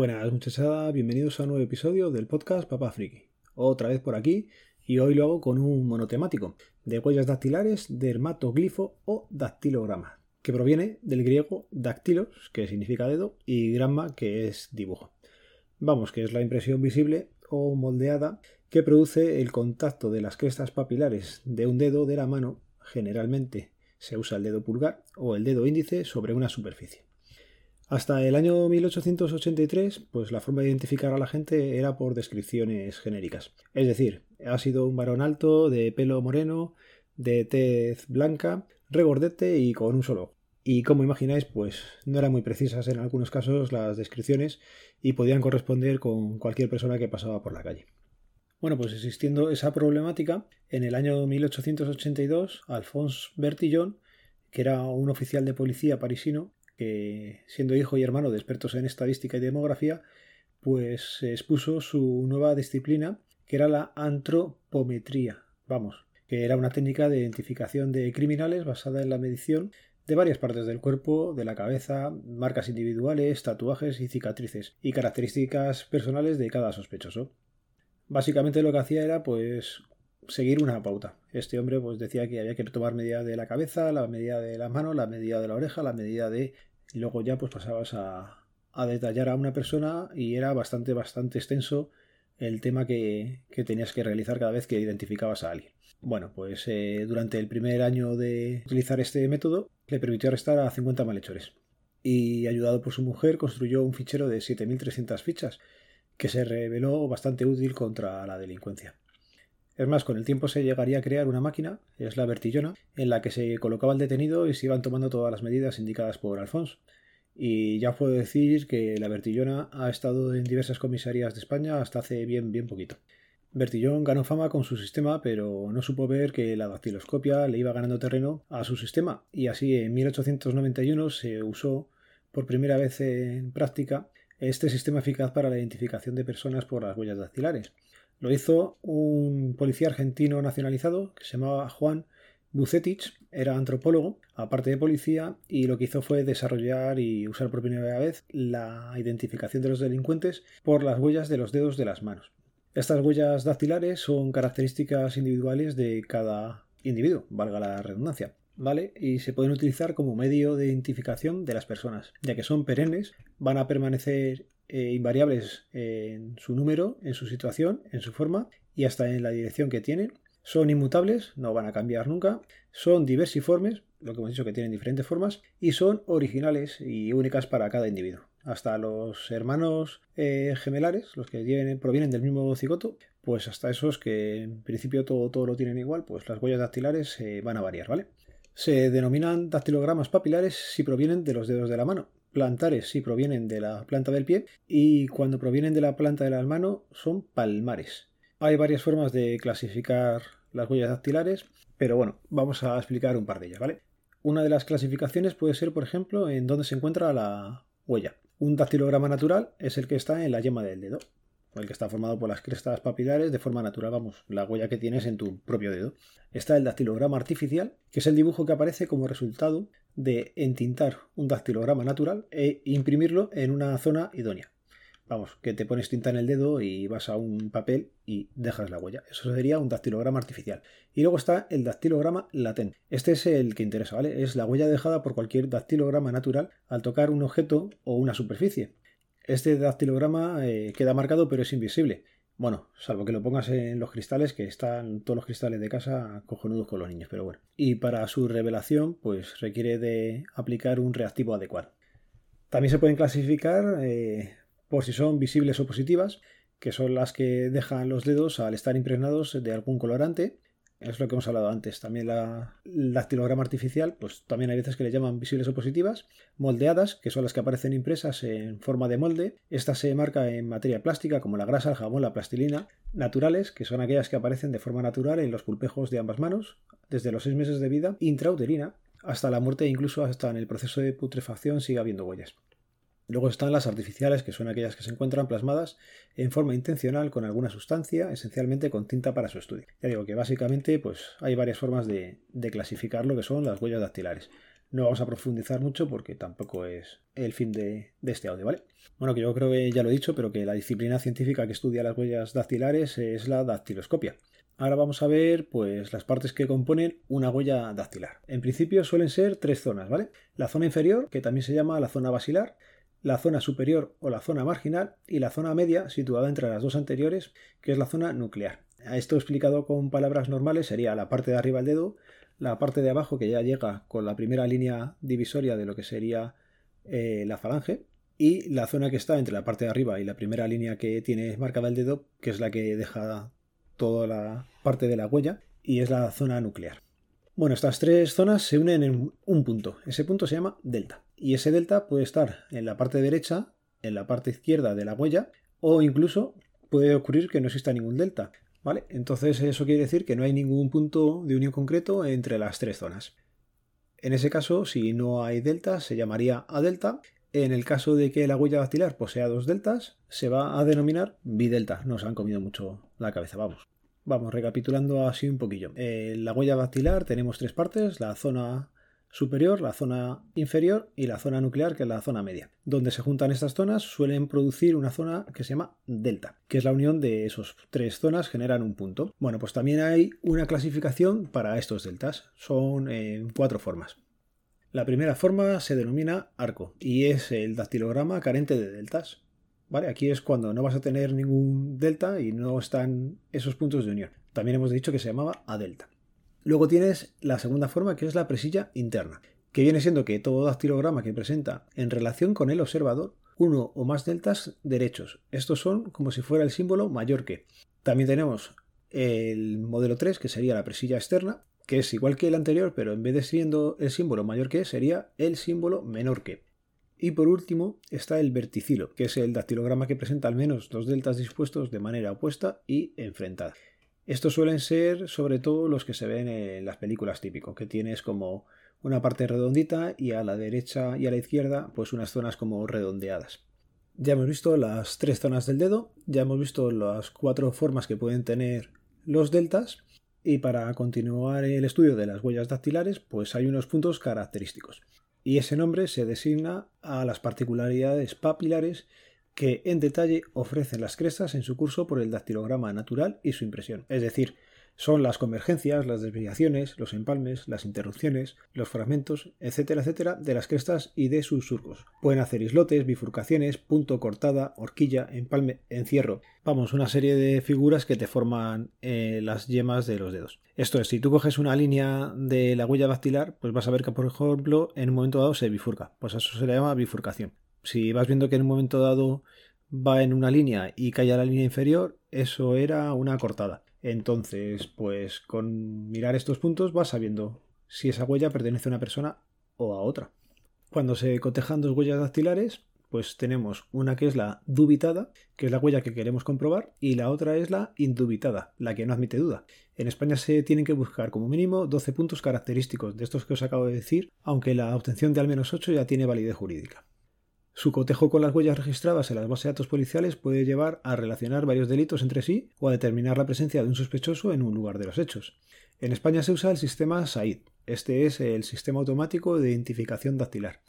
Buenas muchachada, bienvenidos a un nuevo episodio del podcast Papá Friki. Otra vez por aquí y hoy lo hago con un monotemático de huellas dactilares, dermatoglifo o dactilograma, que proviene del griego dactilos, que significa dedo, y gramma, que es dibujo. Vamos, que es la impresión visible o moldeada que produce el contacto de las crestas papilares de un dedo de la mano, generalmente se usa el dedo pulgar o el dedo índice sobre una superficie. Hasta el año 1883, pues la forma de identificar a la gente era por descripciones genéricas. Es decir, ha sido un varón alto, de pelo moreno, de tez blanca, regordete y con un solo Y como imagináis, pues no eran muy precisas en algunos casos las descripciones y podían corresponder con cualquier persona que pasaba por la calle. Bueno, pues existiendo esa problemática, en el año 1882, Alphonse Bertillon, que era un oficial de policía parisino, que siendo hijo y hermano de expertos en estadística y demografía, pues expuso su nueva disciplina, que era la antropometría, vamos, que era una técnica de identificación de criminales basada en la medición de varias partes del cuerpo, de la cabeza, marcas individuales, tatuajes y cicatrices, y características personales de cada sospechoso. Básicamente lo que hacía era pues seguir una pauta. Este hombre pues decía que había que tomar medida de la cabeza, la medida de las manos, la medida de la oreja, la medida de y luego ya pues pasabas a, detallar a una persona y era bastante, bastante extenso el tema que, tenías que realizar cada vez que identificabas a alguien. Bueno, pues eh, durante el primer año de utilizar este método le permitió arrestar a 50 malhechores. Y ayudado por su mujer construyó un fichero de 7.300 fichas que se reveló bastante útil contra la delincuencia. Es más, con el tiempo se llegaría a crear una máquina, es la vertillona, en la que se colocaba el detenido y se iban tomando todas las medidas indicadas por Alfonso. Y ya puedo decir que la Bertillona ha estado en diversas comisarías de España hasta hace bien, bien poquito. Bertillón ganó fama con su sistema, pero no supo ver que la dactiloscopia le iba ganando terreno a su sistema, y así en 1891 se usó por primera vez en práctica este sistema eficaz para la identificación de personas por las huellas dactilares. Lo hizo un policía argentino nacionalizado que se llamaba Juan Bucetich, era antropólogo, aparte de policía, y lo que hizo fue desarrollar y usar por primera vez la identificación de los delincuentes por las huellas de los dedos de las manos. Estas huellas dactilares son características individuales de cada individuo, valga la redundancia. ¿Vale? Y se pueden utilizar como medio de identificación de las personas, ya que son perennes, van a permanecer eh, invariables en su número, en su situación, en su forma y hasta en la dirección que tienen. Son inmutables, no van a cambiar nunca. Son diversiformes, lo que hemos dicho que tienen diferentes formas. Y son originales y únicas para cada individuo. Hasta los hermanos eh, gemelares, los que provienen del mismo cigoto, pues hasta esos que en principio todo, todo lo tienen igual, pues las huellas dactilares van a variar, ¿vale? Se denominan dactilogramas papilares si provienen de los dedos de la mano, plantares si provienen de la planta del pie y cuando provienen de la planta de la mano son palmares. Hay varias formas de clasificar las huellas dactilares, pero bueno, vamos a explicar un par de ellas, ¿vale? Una de las clasificaciones puede ser, por ejemplo, en dónde se encuentra la huella. Un dactilograma natural es el que está en la yema del dedo el que está formado por las crestas papilares de forma natural, vamos, la huella que tienes en tu propio dedo. Está el dactilograma artificial, que es el dibujo que aparece como resultado de entintar un dactilograma natural e imprimirlo en una zona idónea. Vamos, que te pones tinta en el dedo y vas a un papel y dejas la huella. Eso sería un dactilograma artificial. Y luego está el dactilograma latente. Este es el que interesa, ¿vale? Es la huella dejada por cualquier dactilograma natural al tocar un objeto o una superficie. Este dactilograma eh, queda marcado pero es invisible. Bueno, salvo que lo pongas en los cristales, que están todos los cristales de casa cojonudos con los niños, pero bueno. Y para su revelación, pues requiere de aplicar un reactivo adecuado. También se pueden clasificar eh, por si son visibles o positivas, que son las que dejan los dedos al estar impregnados de algún colorante, es lo que hemos hablado antes. También la, dactilograma artificial, pues también hay veces que le llaman visibles o positivas. Moldeadas, que son las que aparecen impresas en forma de molde. Esta se marca en materia plástica, como la grasa, el jabón, la plastilina. Naturales, que son aquellas que aparecen de forma natural en los pulpejos de ambas manos, desde los seis meses de vida. Intrauterina, hasta la muerte e incluso hasta en el proceso de putrefacción sigue habiendo huellas. Luego están las artificiales, que son aquellas que se encuentran plasmadas en forma intencional con alguna sustancia, esencialmente con tinta para su estudio. Ya digo que básicamente pues, hay varias formas de, clasificar lo que son las huellas dactilares. No vamos a profundizar mucho porque tampoco es el fin de, este audio, ¿vale? Bueno, que yo creo que ya lo he dicho, pero que la disciplina científica que estudia las huellas dactilares es la dactiloscopia. Ahora vamos a ver pues las partes que componen una huella dactilar. En principio suelen ser tres zonas, ¿vale? La zona inferior, que también se llama la zona basilar, la zona superior o la zona marginal y la zona media situada entre las dos anteriores, que es la zona nuclear. Esto explicado con palabras normales sería la parte de arriba del dedo, la parte de abajo que ya llega con la primera línea divisoria de lo que sería eh, la falange y la zona que está entre la parte de arriba y la primera línea que tiene marcada el dedo, que es la que deja toda la parte de la huella y es la zona nuclear. Bueno, estas tres zonas se unen en un punto. Ese punto se llama delta. Y ese delta puede estar en la parte derecha, en la parte izquierda de la huella, o incluso puede ocurrir que no exista ningún delta. ¿Vale? Entonces eso quiere decir que no hay ningún punto de unión concreto entre las tres zonas. En ese caso, si no hay delta, se llamaría A delta. En el caso de que la huella dactilar posea dos deltas, se va a denominar bidelta. Nos han comido mucho la cabeza, vamos. Vamos, recapitulando así un poquillo. En la huella dactilar tenemos tres partes, la zona superior, la zona inferior y la zona nuclear, que es la zona media. Donde se juntan estas zonas suelen producir una zona que se llama delta, que es la unión de esos tres zonas, generan un punto. Bueno, pues también hay una clasificación para estos deltas. Son en cuatro formas. La primera forma se denomina arco y es el dactilograma carente de deltas. Aquí es cuando no vas a tener ningún delta y no están esos puntos de unión. También hemos dicho que se llamaba A delta. Luego tienes la segunda forma que es la presilla interna, que viene siendo que todo dactilograma que presenta en relación con el observador uno o más deltas derechos. Estos son como si fuera el símbolo mayor que. También tenemos el modelo 3, que sería la presilla externa, que es igual que el anterior, pero en vez de siendo el símbolo mayor que, sería el símbolo menor que. Y por último está el verticilo, que es el dactilograma que presenta al menos dos deltas dispuestos de manera opuesta y enfrentada. Estos suelen ser sobre todo los que se ven en las películas típicos, que tienes como una parte redondita y a la derecha y a la izquierda pues unas zonas como redondeadas. Ya hemos visto las tres zonas del dedo, ya hemos visto las cuatro formas que pueden tener los deltas y para continuar el estudio de las huellas dactilares pues hay unos puntos característicos y ese nombre se designa a las particularidades papilares que en detalle ofrecen las crestas en su curso por el dactilograma natural y su impresión, es decir, son las convergencias, las desviaciones, los empalmes, las interrupciones, los fragmentos, etcétera, etcétera, de las crestas y de sus surcos. Pueden hacer islotes, bifurcaciones, punto, cortada, horquilla, empalme, encierro. Vamos, una serie de figuras que te forman eh, las yemas de los dedos. Esto es, si tú coges una línea de la huella dactilar, pues vas a ver que, por ejemplo, en un momento dado se bifurca. Pues eso se le llama bifurcación. Si vas viendo que en un momento dado va en una línea y cae a la línea inferior, eso era una cortada. Entonces, pues con mirar estos puntos vas sabiendo si esa huella pertenece a una persona o a otra. Cuando se cotejan dos huellas dactilares, pues tenemos una que es la dubitada, que es la huella que queremos comprobar, y la otra es la indubitada, la que no admite duda. En España se tienen que buscar como mínimo 12 puntos característicos de estos que os acabo de decir, aunque la obtención de al menos 8 ya tiene validez jurídica. Su cotejo con las huellas registradas en las bases de datos policiales puede llevar a relacionar varios delitos entre sí o a determinar la presencia de un sospechoso en un lugar de los hechos. En España se usa el sistema SAID. Este es el Sistema Automático de Identificación Dactilar,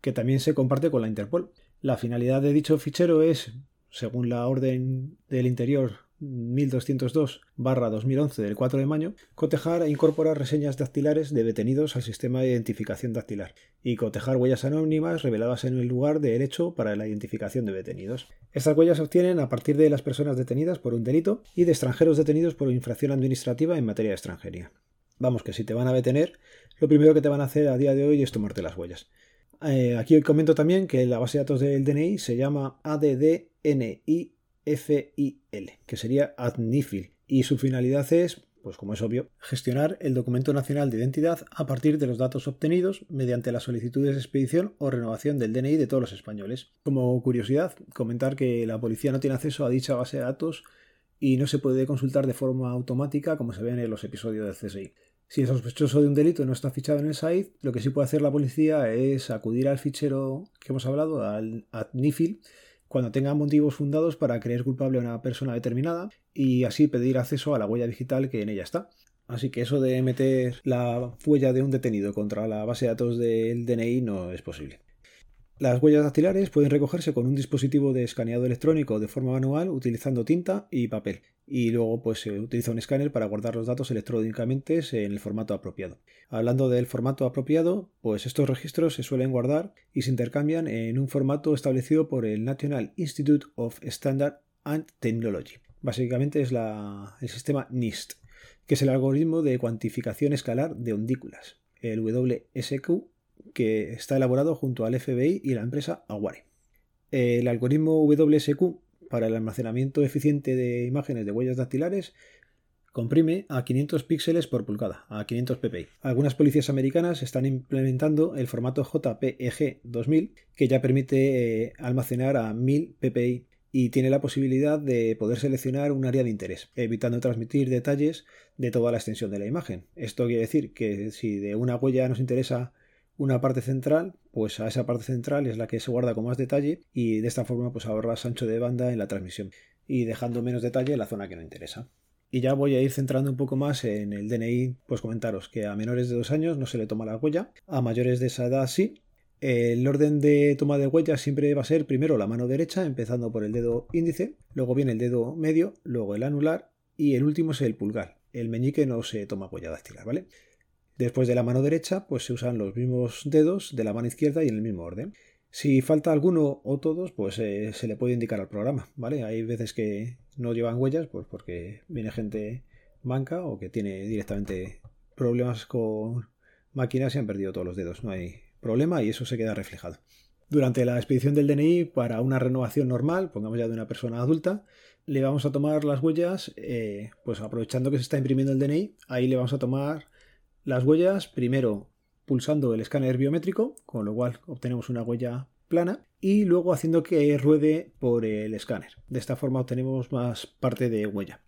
que también se comparte con la Interpol. La finalidad de dicho fichero es, según la Orden del Interior 1202-2011 del 4 de mayo, cotejar e incorporar reseñas dactilares de detenidos al sistema de identificación dactilar y cotejar huellas anónimas reveladas en el lugar de hecho para la identificación de detenidos. Estas huellas se obtienen a partir de las personas detenidas por un delito y de extranjeros detenidos por infracción administrativa en materia de extranjería. Vamos, que si te van a detener, lo primero que te van a hacer a día de hoy es tomarte las huellas. Eh, aquí comento también que la base de datos del DNI se llama ADDNI FIL, que sería ADNIFIL, y su finalidad es, pues como es obvio, gestionar el documento nacional de identidad a partir de los datos obtenidos mediante las solicitudes de expedición o renovación del DNI de todos los españoles. Como curiosidad, comentar que la policía no tiene acceso a dicha base de datos y no se puede consultar de forma automática como se ve en los episodios del CSI. Si el sospechoso de un delito no está fichado en el SAID, lo que sí puede hacer la policía es acudir al fichero que hemos hablado, al ADNIFIL, cuando tenga motivos fundados para creer culpable a una persona determinada y así pedir acceso a la huella digital que en ella está. Así que eso de meter la huella de un detenido contra la base de datos del DNI no es posible. Las huellas dactilares pueden recogerse con un dispositivo de escaneado electrónico de forma manual utilizando tinta y papel. Y luego pues se utiliza un escáner para guardar los datos electrónicamente en el formato apropiado. Hablando del formato apropiado, pues estos registros se suelen guardar y se intercambian en un formato establecido por el National Institute of Standard and Technology. Básicamente es el sistema NIST, que es el algoritmo de cuantificación escalar de ondículas, el WSQ que está elaborado junto al FBI y la empresa Aware. El algoritmo WSQ para el almacenamiento eficiente de imágenes de huellas dactilares comprime a 500 píxeles por pulgada, a 500 ppi. Algunas policías americanas están implementando el formato JPEG 2000 que ya permite eh, almacenar a 1000 ppi y tiene la posibilidad de poder seleccionar un área de interés, evitando transmitir detalles de toda la extensión de la imagen. Esto quiere decir que si de una huella nos interesa una parte central, pues a esa parte central es la que se guarda con más detalle y de esta forma pues ahorras ancho de banda en la transmisión y dejando menos detalle en la zona que no interesa. Y ya voy a ir centrando un poco más en el DNI, pues comentaros que a menores de dos años no se le toma la huella, a mayores de esa edad sí. El orden de toma de huella siempre va a ser primero la mano derecha, empezando por el dedo índice, luego viene el dedo medio, luego el anular y el último es el pulgar. El meñique no se toma huella dactilar, ¿vale? Después de la mano derecha, pues se usan los mismos dedos de la mano izquierda y en el mismo orden. Si falta alguno o todos, pues eh, se le puede indicar al programa, ¿vale? Hay veces que no llevan huellas, pues porque viene gente manca o que tiene directamente problemas con máquinas y han perdido todos los dedos. No hay problema y eso se queda reflejado. Durante la expedición del DNI, para una renovación normal, pongamos ya de una persona adulta, le vamos a tomar las huellas, eh, pues aprovechando que se está imprimiendo el DNI, ahí le vamos a tomar las huellas, primero pulsando el escáner biométrico, con lo cual obtenemos una huella plana, y luego haciendo que ruede por el escáner. De esta forma obtenemos más parte de huella.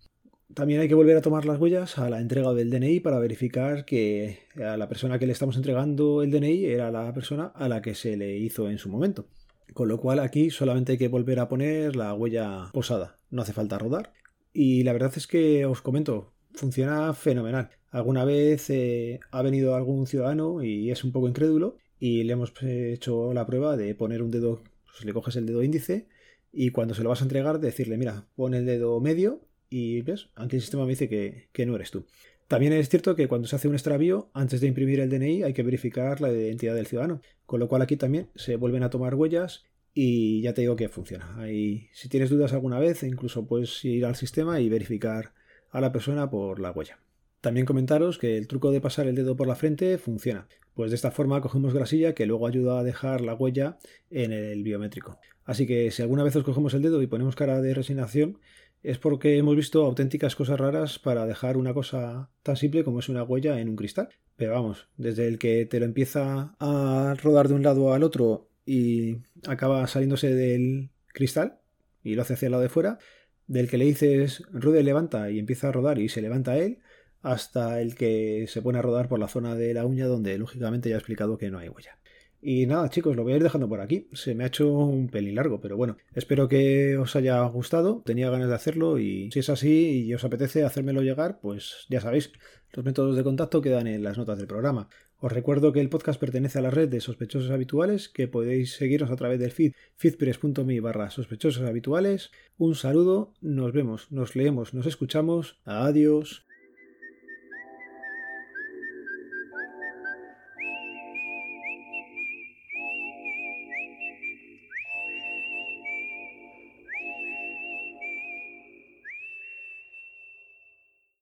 También hay que volver a tomar las huellas a la entrega del DNI para verificar que a la persona que le estamos entregando el DNI era la persona a la que se le hizo en su momento. Con lo cual aquí solamente hay que volver a poner la huella posada. No hace falta rodar. Y la verdad es que os comento, funciona fenomenal. Alguna vez eh, ha venido algún ciudadano y es un poco incrédulo y le hemos hecho la prueba de poner un dedo, pues le coges el dedo índice y cuando se lo vas a entregar decirle, mira, pon el dedo medio y ves, aquí el sistema me dice que, que no eres tú. También es cierto que cuando se hace un extravío, antes de imprimir el DNI hay que verificar la identidad del ciudadano, con lo cual aquí también se vuelven a tomar huellas y ya te digo que funciona. Ahí, si tienes dudas alguna vez, incluso puedes ir al sistema y verificar a la persona por la huella. También comentaros que el truco de pasar el dedo por la frente funciona, pues de esta forma cogemos grasilla que luego ayuda a dejar la huella en el biométrico. Así que si alguna vez os cogemos el dedo y ponemos cara de resignación, es porque hemos visto auténticas cosas raras para dejar una cosa tan simple como es una huella en un cristal. Pero vamos, desde el que te lo empieza a rodar de un lado al otro y acaba saliéndose del cristal y lo hace hacia el lado de fuera, del que le dices ruede levanta y empieza a rodar y se levanta él, hasta el que se pone a rodar por la zona de la uña donde lógicamente ya he explicado que no hay huella. Y nada, chicos, lo voy a ir dejando por aquí. Se me ha hecho un pelín largo, pero bueno, espero que os haya gustado. Tenía ganas de hacerlo y si es así y os apetece hacérmelo llegar, pues ya sabéis, los métodos de contacto quedan en las notas del programa. Os recuerdo que el podcast pertenece a la red de sospechosos habituales, que podéis seguirnos a través del feed feedpress.me barra sospechosos habituales. Un saludo, nos vemos, nos leemos, nos escuchamos. Adiós.